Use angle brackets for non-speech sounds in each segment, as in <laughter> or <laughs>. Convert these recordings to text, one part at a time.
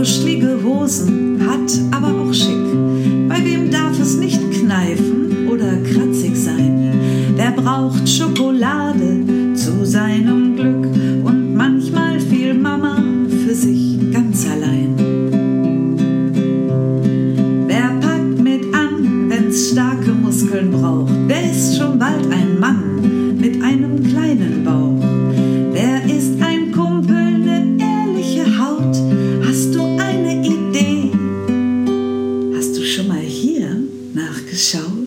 Duschelige Hosen, hat aber auch schick. Bei wem darf es nicht kneifen oder kratzig sein? Wer braucht Schokolade? So.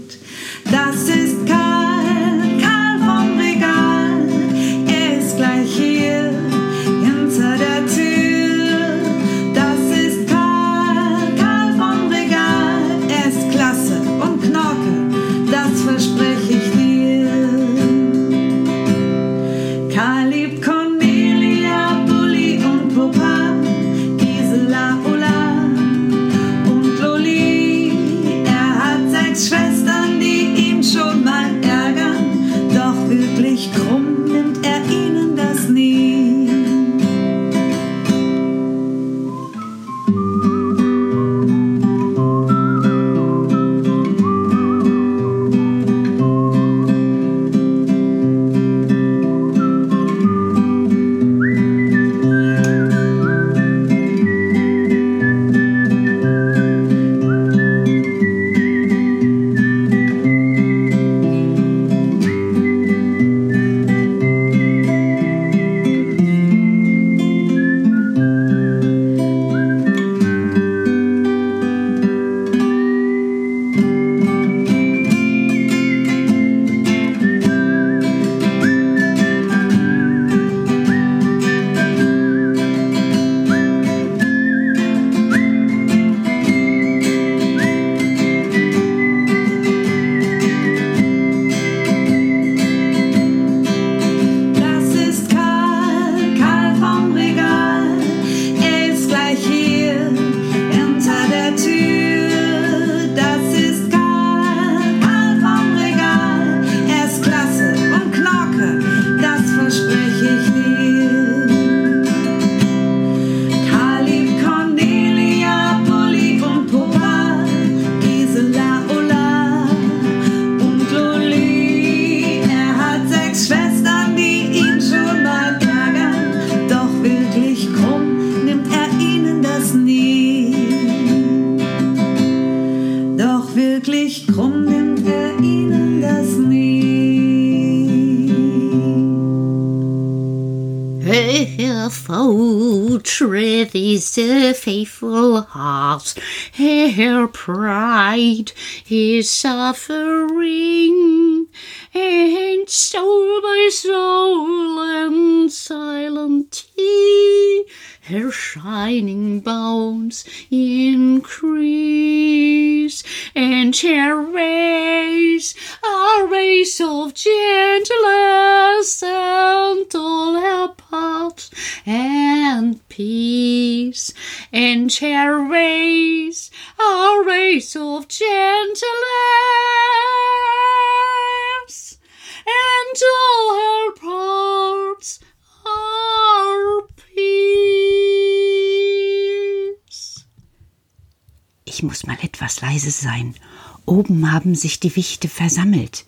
Truth is a faithful heart, her pride is suffering, and soul by soul and silent tea, her shining bones increase, and her rays, a race of joy. chair Muss mal etwas leise sein. Oben haben sich die Wichte versammelt.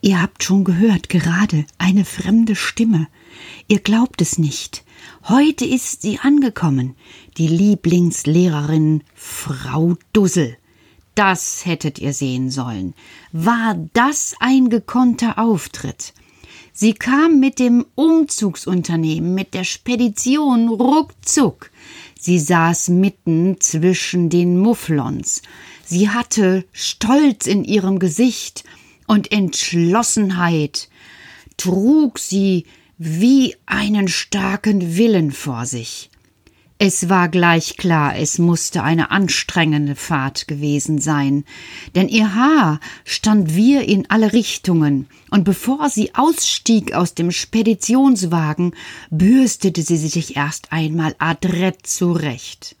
Ihr habt schon gehört, gerade eine fremde Stimme. Ihr glaubt es nicht. Heute ist sie angekommen, die Lieblingslehrerin Frau Dussel. Das hättet ihr sehen sollen. War das ein gekonnter Auftritt? Sie kam mit dem Umzugsunternehmen, mit der Spedition ruckzuck. Sie saß mitten zwischen den Mufflons. Sie hatte Stolz in ihrem Gesicht und Entschlossenheit, trug sie wie einen starken Willen vor sich. Es war gleich klar, es musste eine anstrengende Fahrt gewesen sein, denn ihr Haar stand wir in alle Richtungen, und bevor sie ausstieg aus dem Speditionswagen, bürstete sie sich erst einmal adrett zurecht.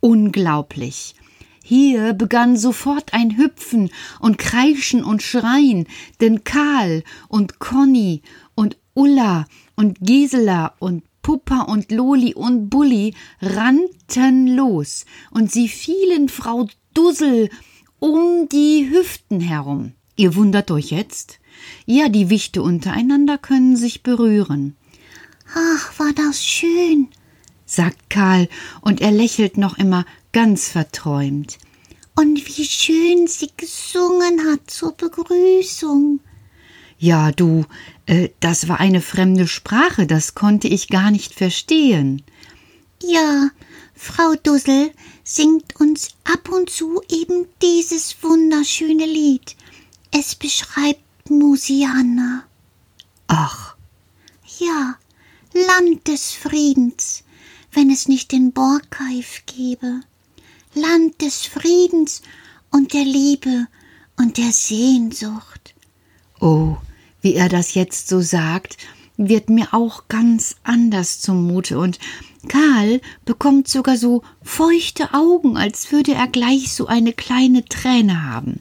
Unglaublich. Hier begann sofort ein Hüpfen und Kreischen und Schreien, denn Karl und Conny und Ulla und Gisela und Puppa und Loli und Bulli rannten los, und sie fielen Frau Dussel um die Hüften herum. Ihr wundert euch jetzt? Ja, die Wichte untereinander können sich berühren. Ach, war das schön, sagt Karl, und er lächelt noch immer ganz verträumt. Und wie schön sie gesungen hat zur Begrüßung. Ja, du, äh, das war eine fremde Sprache, das konnte ich gar nicht verstehen. Ja, Frau Dussel singt uns ab und zu eben dieses wunderschöne Lied. Es beschreibt Musiana. Ach. Ja, Land des Friedens, wenn es nicht den Borgkeif gäbe. Land des Friedens und der Liebe und der Sehnsucht. Oh, wie er das jetzt so sagt, wird mir auch ganz anders zumute und Karl bekommt sogar so feuchte Augen, als würde er gleich so eine kleine Träne haben.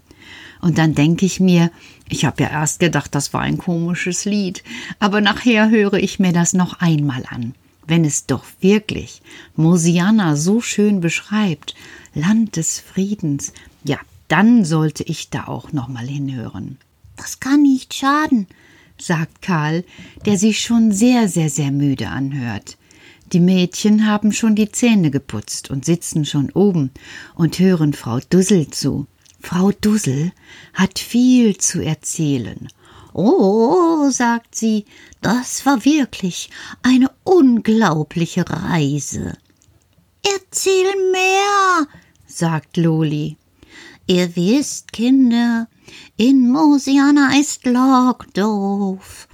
Und dann denke ich mir, ich habe ja erst gedacht, das war ein komisches Lied, aber nachher höre ich mir das noch einmal an. Wenn es doch wirklich Mosiana so schön beschreibt, Land des Friedens, ja, dann sollte ich da auch noch mal hinhören. Das kann nicht schaden, sagt Karl, der sich schon sehr, sehr, sehr müde anhört. Die Mädchen haben schon die Zähne geputzt und sitzen schon oben und hören Frau Dussel zu. Frau Dussel hat viel zu erzählen. Oh, sagt sie, das war wirklich eine unglaubliche Reise. Erzähl mehr, sagt Loli. Ihr wisst, Kinder, in Mosiana ist Lockdorf.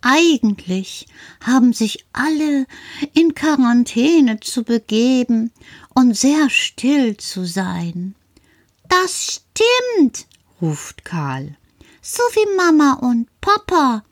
Eigentlich haben sich alle in Quarantäne zu begeben und sehr still zu sein. Das stimmt, ruft Karl. So wie Mama und Papa.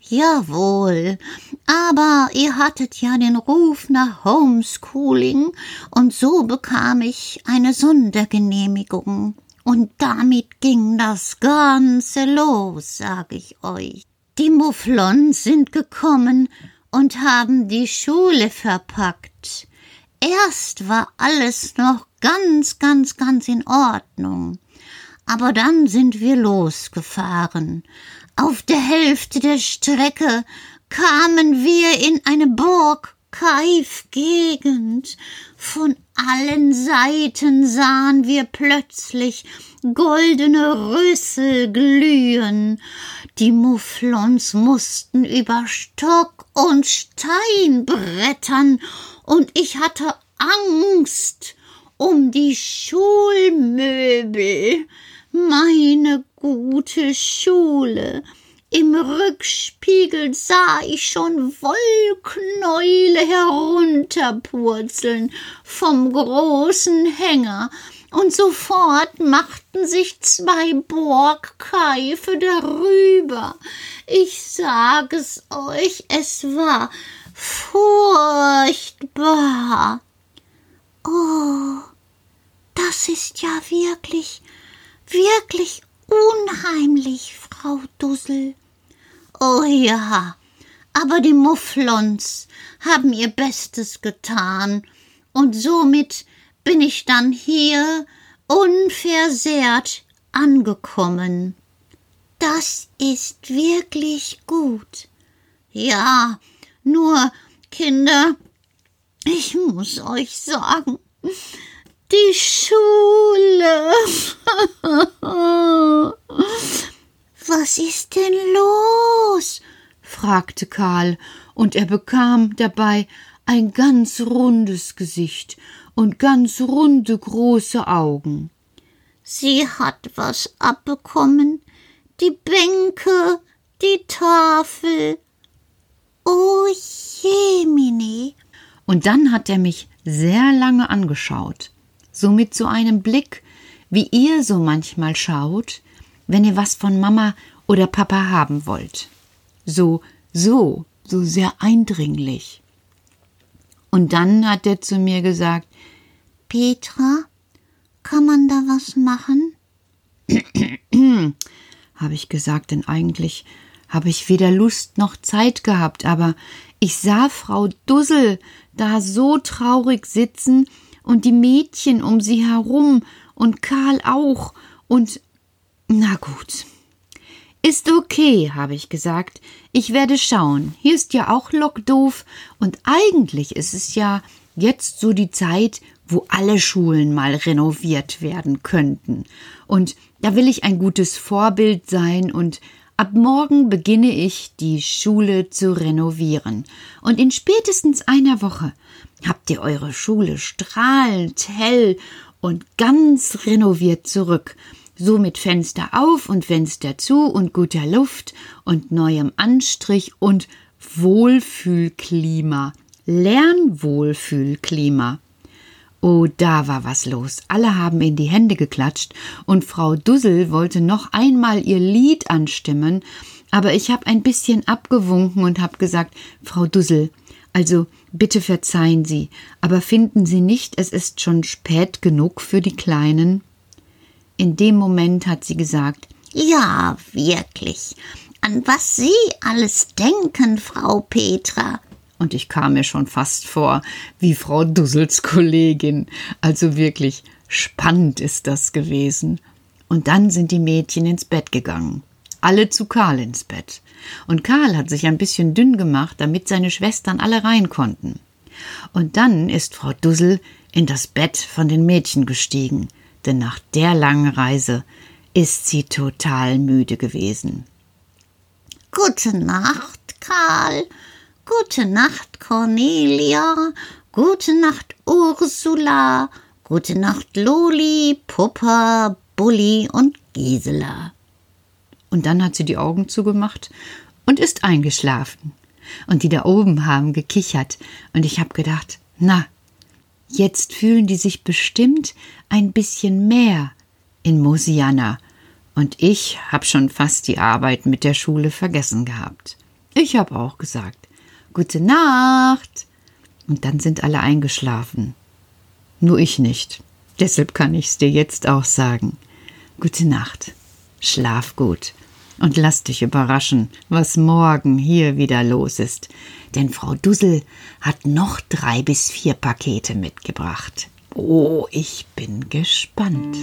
Jawohl, aber ihr hattet ja den Ruf nach Homeschooling und so bekam ich eine Sondergenehmigung. Und damit ging das Ganze los, sag ich euch. Die Mufflons sind gekommen und haben die Schule verpackt. Erst war alles noch ganz, ganz, ganz in Ordnung. Aber dann sind wir losgefahren. Auf der Hälfte der Strecke kamen wir in eine Burg Kaif-Gegend. Von allen Seiten sahen wir plötzlich goldene Rüssel glühen. Die Mufflons mussten über Stock und Stein brettern, und ich hatte Angst um die Schulmöbel. Meine gute Schule. Im Rückspiegel sah ich schon Wollknäule herunterpurzeln vom großen Hänger, und sofort machten sich zwei Borgkeife darüber. Ich sag es euch, es war furchtbar. Oh, das ist ja wirklich, wirklich unheimlich, Frau Dussel. Oh ja, aber die Mufflons haben ihr Bestes getan, und somit bin ich dann hier unversehrt angekommen. Das ist wirklich gut. Ja, nur, Kinder, ich muss euch sagen, die Schule. <laughs> <laughs> Was ist denn los? fragte Karl, und er bekam dabei ein ganz rundes Gesicht und ganz runde große Augen. Sie hat was abbekommen, die Bänke, die Tafel. Oh Jemine. Und dann hat er mich sehr lange angeschaut, so mit so einem Blick, wie ihr so manchmal schaut, wenn ihr was von Mama oder Papa haben wollt. So, so, so sehr eindringlich. Und dann hat er zu mir gesagt, Petra, kann man da was machen? <clears throat> habe ich gesagt, denn eigentlich habe ich weder Lust noch Zeit gehabt, aber ich sah Frau Dussel da so traurig sitzen und die Mädchen um sie herum und Karl auch und na gut. Ist okay, habe ich gesagt. Ich werde schauen. Hier ist ja auch Lockdoof und eigentlich ist es ja jetzt so die Zeit, wo alle Schulen mal renoviert werden könnten. Und da will ich ein gutes Vorbild sein und ab morgen beginne ich, die Schule zu renovieren. Und in spätestens einer Woche habt ihr eure Schule strahlend hell und ganz renoviert zurück. So mit Fenster auf und Fenster zu und guter Luft und neuem Anstrich und Wohlfühlklima. Lernwohlfühlklima. Oh, da war was los. Alle haben in die Hände geklatscht und Frau Dussel wollte noch einmal ihr Lied anstimmen, aber ich habe ein bisschen abgewunken und habe gesagt, Frau Dussel, also bitte verzeihen Sie, aber finden Sie nicht, es ist schon spät genug für die Kleinen? In dem Moment hat sie gesagt, Ja, wirklich. An was Sie alles denken, Frau Petra und ich kam mir schon fast vor wie Frau Dussels Kollegin. Also wirklich spannend ist das gewesen. Und dann sind die Mädchen ins Bett gegangen. Alle zu Karl ins Bett. Und Karl hat sich ein bisschen dünn gemacht, damit seine Schwestern alle rein konnten. Und dann ist Frau Dussel in das Bett von den Mädchen gestiegen, denn nach der langen Reise ist sie total müde gewesen. Gute Nacht, Karl, Gute Nacht, Cornelia. Gute Nacht, Ursula. Gute Nacht, Loli, Puppa, Bulli und Gisela. Und dann hat sie die Augen zugemacht und ist eingeschlafen. Und die da oben haben gekichert. Und ich habe gedacht, na, jetzt fühlen die sich bestimmt ein bisschen mehr in Mosiana. Und ich habe schon fast die Arbeit mit der Schule vergessen gehabt. Ich habe auch gesagt, Gute Nacht. Und dann sind alle eingeschlafen. Nur ich nicht. Deshalb kann ich's dir jetzt auch sagen. Gute Nacht. Schlaf gut. Und lass dich überraschen, was morgen hier wieder los ist. Denn Frau Dussel hat noch drei bis vier Pakete mitgebracht. Oh, ich bin gespannt.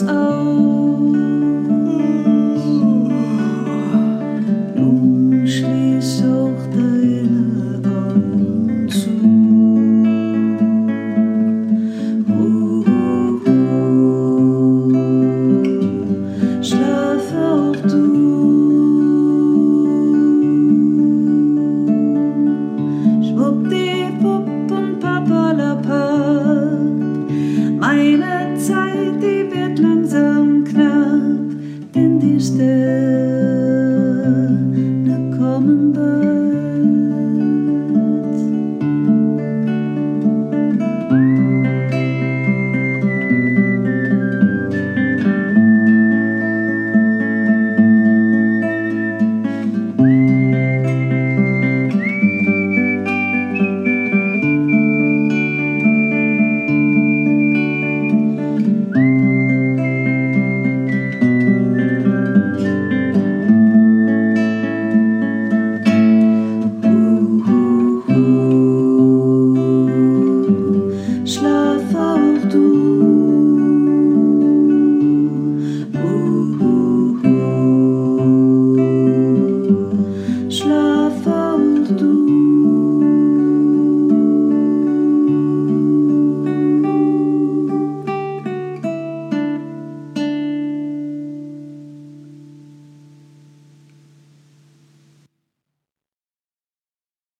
Ruhen wir uns aus. still.